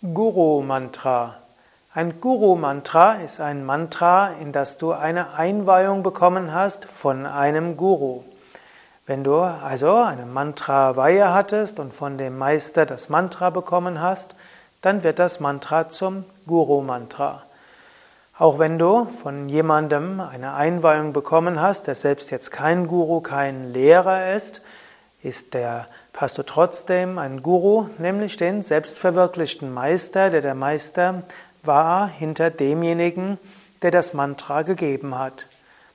Guru-Mantra. Ein Guru-Mantra ist ein Mantra, in das du eine Einweihung bekommen hast von einem Guru. Wenn du also eine Mantra-Weihe hattest und von dem Meister das Mantra bekommen hast, dann wird das Mantra zum Guru-Mantra. Auch wenn du von jemandem eine Einweihung bekommen hast, der selbst jetzt kein Guru, kein Lehrer ist, ist der, hast du trotzdem einen Guru, nämlich den selbstverwirklichten Meister, der der Meister war hinter demjenigen, der das Mantra gegeben hat.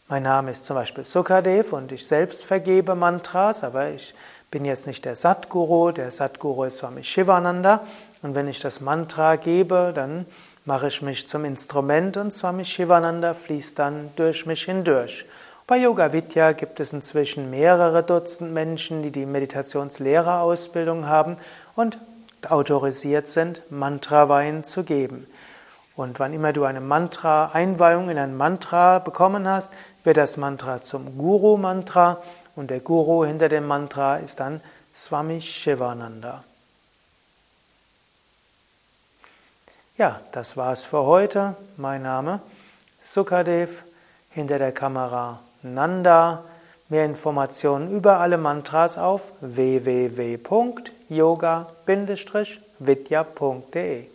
Mein Name ist zum Beispiel Sukadev und ich selbst vergebe Mantras, aber ich bin jetzt nicht der Satguru, der Satguru ist Swami Shivananda und wenn ich das Mantra gebe, dann mache ich mich zum Instrument und Swami Shivananda fließt dann durch mich hindurch. Bei Yoga Vidya gibt es inzwischen mehrere Dutzend Menschen, die die Meditationslehrerausbildung haben und autorisiert sind, Mantra-Weihen zu geben. Und wann immer du eine Mantra-Einweihung in ein Mantra bekommen hast, wird das Mantra zum Guru-Mantra und der Guru hinter dem Mantra ist dann Swami Shivananda. Ja, das war's für heute. Mein Name Sukadev, hinter der Kamera Nanda. Mehr Informationen über alle Mantras auf www.yoga-vidya.de